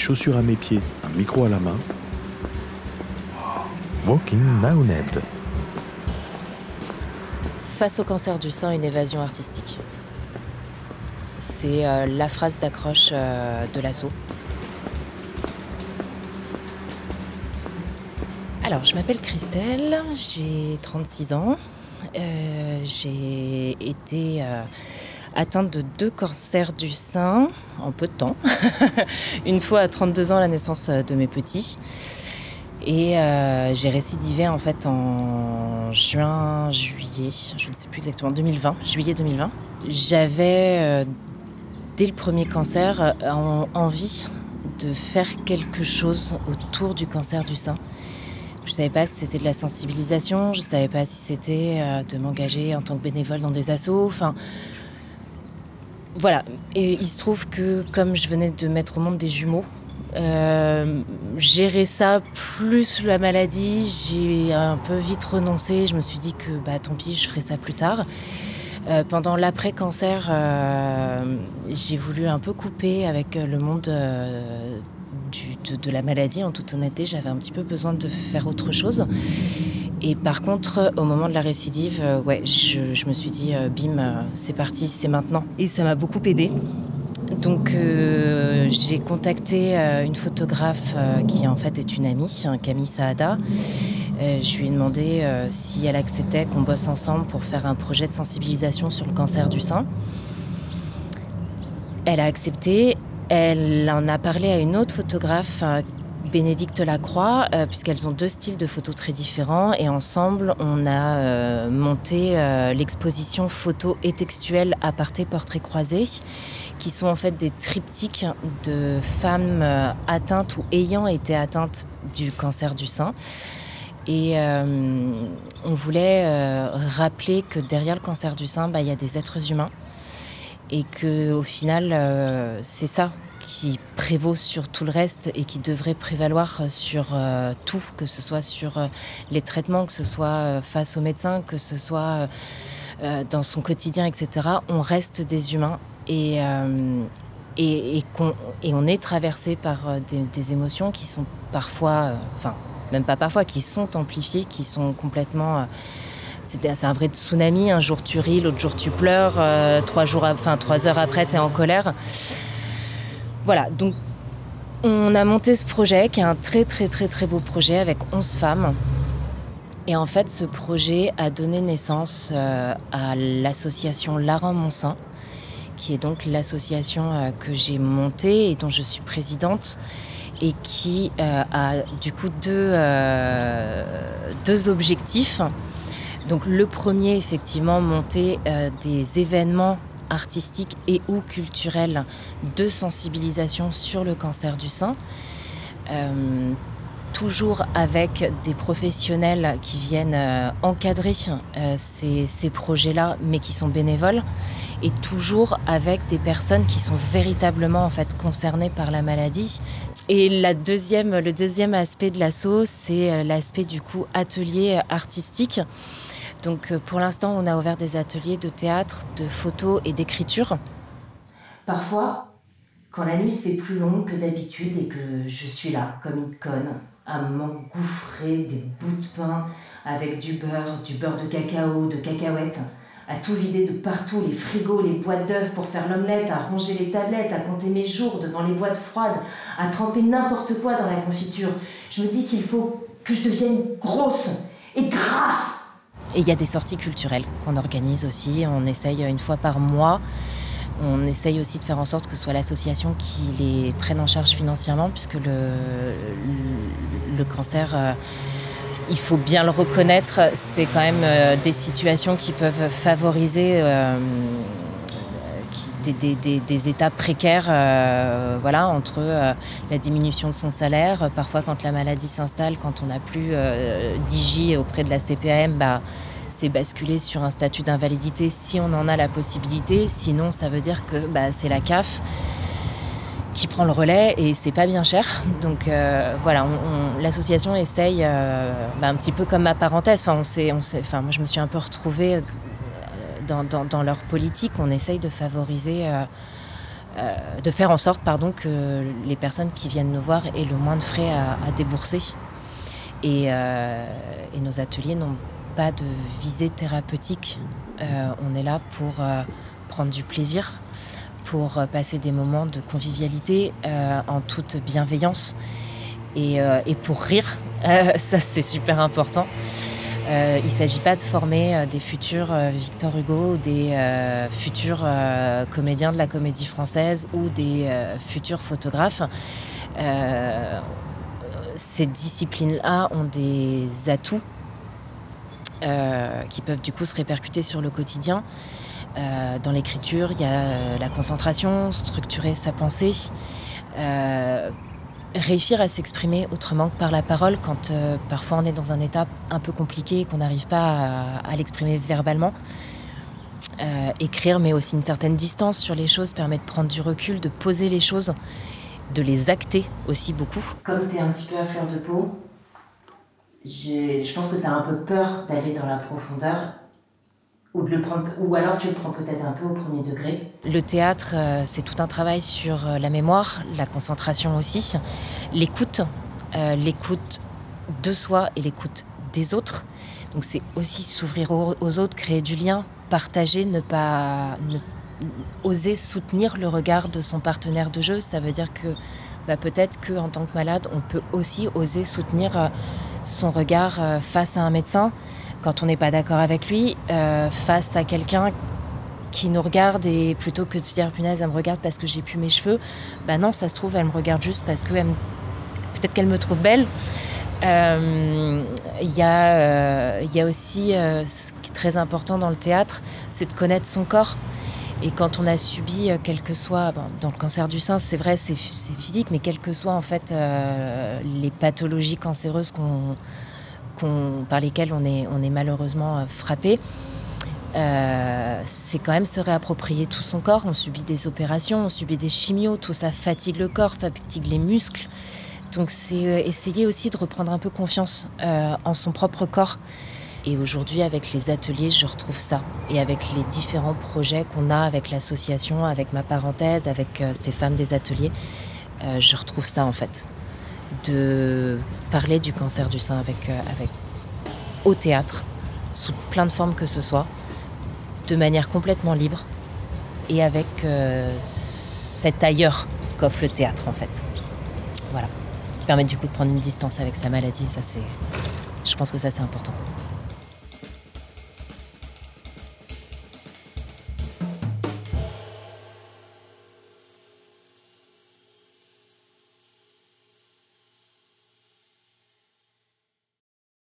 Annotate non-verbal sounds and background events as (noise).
chaussures à mes pieds, un micro à la main. Walking Ned. Face au cancer du sein, une évasion artistique. C'est euh, la phrase d'accroche euh, de l'assaut. Alors, je m'appelle Christelle, j'ai 36 ans. Euh, j'ai été atteinte de deux cancers du sein en peu de temps. (laughs) Une fois à 32 ans, la naissance de mes petits. Et euh, j'ai récidivé en fait en juin, juillet, je ne sais plus exactement, 2020, juillet 2020. J'avais, euh, dès le premier cancer, envie de faire quelque chose autour du cancer du sein. Je ne savais pas si c'était de la sensibilisation, je ne savais pas si c'était euh, de m'engager en tant que bénévole dans des assos. Enfin, voilà. Et il se trouve que comme je venais de mettre au monde des jumeaux, euh, gérer ça plus la maladie, j'ai un peu vite renoncé. Je me suis dit que bah, tant pis, je ferai ça plus tard. Euh, pendant l'après-cancer, euh, j'ai voulu un peu couper avec le monde de, la maladie. En toute honnêteté, j'avais un petit peu besoin de faire autre chose. Et par contre, au moment de la récidive, ouais, je, je, me suis dit, bim, c'est parti, c'est maintenant. Et ça m'a beaucoup aidé. Donc euh, j'ai contacté euh, une photographe euh, qui en fait est une amie, hein, Camille Saada. je lui ai demandé si elle acceptait qu'on bosse ensemble pour faire un projet de sensibilisation sur le cancer du sein. Elle a accepté. Elle en a parlé à une autre photographe Bénédicte Lacroix, euh, puisqu'elles ont deux styles de photos très différents. Et ensemble, on a euh, monté euh, l'exposition photo et textuelle aparté portrait croisé, qui sont en fait des triptyques de femmes atteintes ou ayant été atteintes du cancer du sein. Et on voulait rappeler que derrière le cancer du sein, bah, il y a des êtres humains. Et que au final, c'est ça qui prévaut sur tout le reste et qui devrait prévaloir sur euh, tout, que ce soit sur euh, les traitements, que ce soit euh, face aux médecins, que ce soit dans son quotidien, etc. On reste des humains et, et, et, on, est traversé par des, émotions qui sont parfois, enfin, même pas parfois, qui sont amplifiées, qui sont complètement c'est un vrai tsunami. Un jour tu ris, l'autre jour tu pleures, trois, jours, enfin, trois heures après tu es en colère. Voilà, donc on a monté ce projet qui est un très très très très beau projet avec 11 femmes. Et en fait, ce projet a donné naissance euh, à l'association Laurent Monsin, qui est donc l'association euh, que j'ai montée et dont je suis présidente et qui euh, a du coup deux, deux objectifs. Donc le premier, effectivement, monter des événements artistique et ou culturelle de sensibilisation sur le cancer du sein. Euh, toujours avec des professionnels qui viennent euh, encadrer euh, ces, projets-là, mais qui sont bénévoles, et toujours avec des personnes qui sont véritablement en fait concernées par la maladie. Et le deuxième aspect de l'assaut, c'est l'aspect du coup atelier artistique. Donc euh, pour l'instant, on a ouvert des ateliers de théâtre, de photos et d'écriture. Parfois, quand la nuit se fait plus longue que d'habitude et que je suis là, comme une conne, à m'engouffrer des bouts de pain avec du beurre, du beurre de cacao, de cacahuètes, à tout vider de partout, les frigos, les boîtes d'œufs pour faire l'omelette, à ranger les tablettes, à compter mes jours devant les boîtes froides, à tremper n'importe quoi dans la confiture. Je me dis qu'il faut que je devienne grosse et grasse et il y a des sorties culturelles qu'on organise aussi. On essaye une fois par mois. On essaye aussi de faire en sorte que ce soit l'association qui les prenne en charge financièrement, puisque le, cancer, euh, il faut bien le reconnaître, c'est quand même euh, des situations qui peuvent favoriser euh, des, des, étapes précaires euh, voilà, entre euh, la diminution de son salaire, parfois quand la maladie s'installe, quand on n'a plus euh, d'IJ auprès de la CPAM, bah, c'est basculer sur un statut d'invalidité si on en a la possibilité. Sinon, ça veut dire que bah, c'est la CAF qui prend le relais et c'est pas bien cher. Donc voilà, l'association essaye, bah, un petit peu comme ma parenthèse. On on enfin, moi je me suis un peu retrouvée dans, leur politique, on essaye de favoriser euh, de faire en sorte pardon, que les personnes qui viennent nous voir aient le moins de frais à, débourser. Et, et, nos ateliers n'ont pas de visée thérapeutique. on est là pour prendre du plaisir, pour passer des moments de convivialité en toute bienveillance et pour rire. (laughs) ça, c'est super important. Euh, il ne s'agit pas de former euh, des futurs euh, Victor Hugo des futurs comédiens de la comédie française ou des futurs photographes. ces disciplines-là ont des atouts qui peuvent du coup se répercuter sur le quotidien. dans l'écriture, il y a la concentration, structurer sa pensée, réussir à s'exprimer autrement que par la parole quand euh, parfois on est dans un état un peu compliqué et qu'on n'arrive pas à, l'exprimer verbalement. Euh, écrire, mais aussi une certaine distance sur les choses permet de prendre du recul, de poser les choses, de les acter aussi beaucoup. Comme tu es un petit peu à fleur de peau, je pense que tu as un peu peur d'aller dans la profondeur ou, le prendre, ou alors tu le prends peut-être un peu au premier degré. Le théâtre, euh, c'est tout un travail sur euh, la mémoire, la concentration aussi, l'écoute, euh, l'écoute de soi et l'écoute des autres. Donc c'est aussi s'ouvrir aux, autres, créer du lien, partager, ne pas oser soutenir le regard de son partenaire de jeu. Ça veut dire que bah, peut-être qu'en tant que malade, on peut aussi oser soutenir son regard face à un médecin quand on n'est pas d'accord avec lui, euh, face à quelqu'un qui nous regarde et plutôt que de se dire punaise elle me regarde parce que j'ai plus mes cheveux, bah non ça se trouve elle me regarde juste parce que peut-être qu'elle me trouve belle. Euh, il euh, y, a aussi ce qui est très important dans le théâtre, c'est de connaître son corps. Et quand on a subi, quel que soit, dans le cancer du sein, c'est vrai, c'est physique, mais quelles que soient en fait les pathologies cancéreuses qu'on par lesquels on est, malheureusement euh, frappé. Euh, c'est quand même se réapproprier tout son corps. On subit des opérations, on subit des chimios, tout ça fatigue le corps, fatigue les muscles. Donc c'est euh, essayer aussi de reprendre un peu confiance en son propre corps. Et aujourd'hui, avec les ateliers, je retrouve ça. Et avec les différents projets qu'on a avec l'association, avec ma parenthèse, avec ces femmes des ateliers, je retrouve ça en fait de parler du cancer du sein avec, euh, avec, au théâtre, sous plein de formes que ce soit, de manière complètement libre et avec euh, cet ailleurs qu'offre le théâtre en fait. Voilà. Qui permet du coup de prendre une distance avec sa maladie, ça c'est. Je pense que ça c'est important.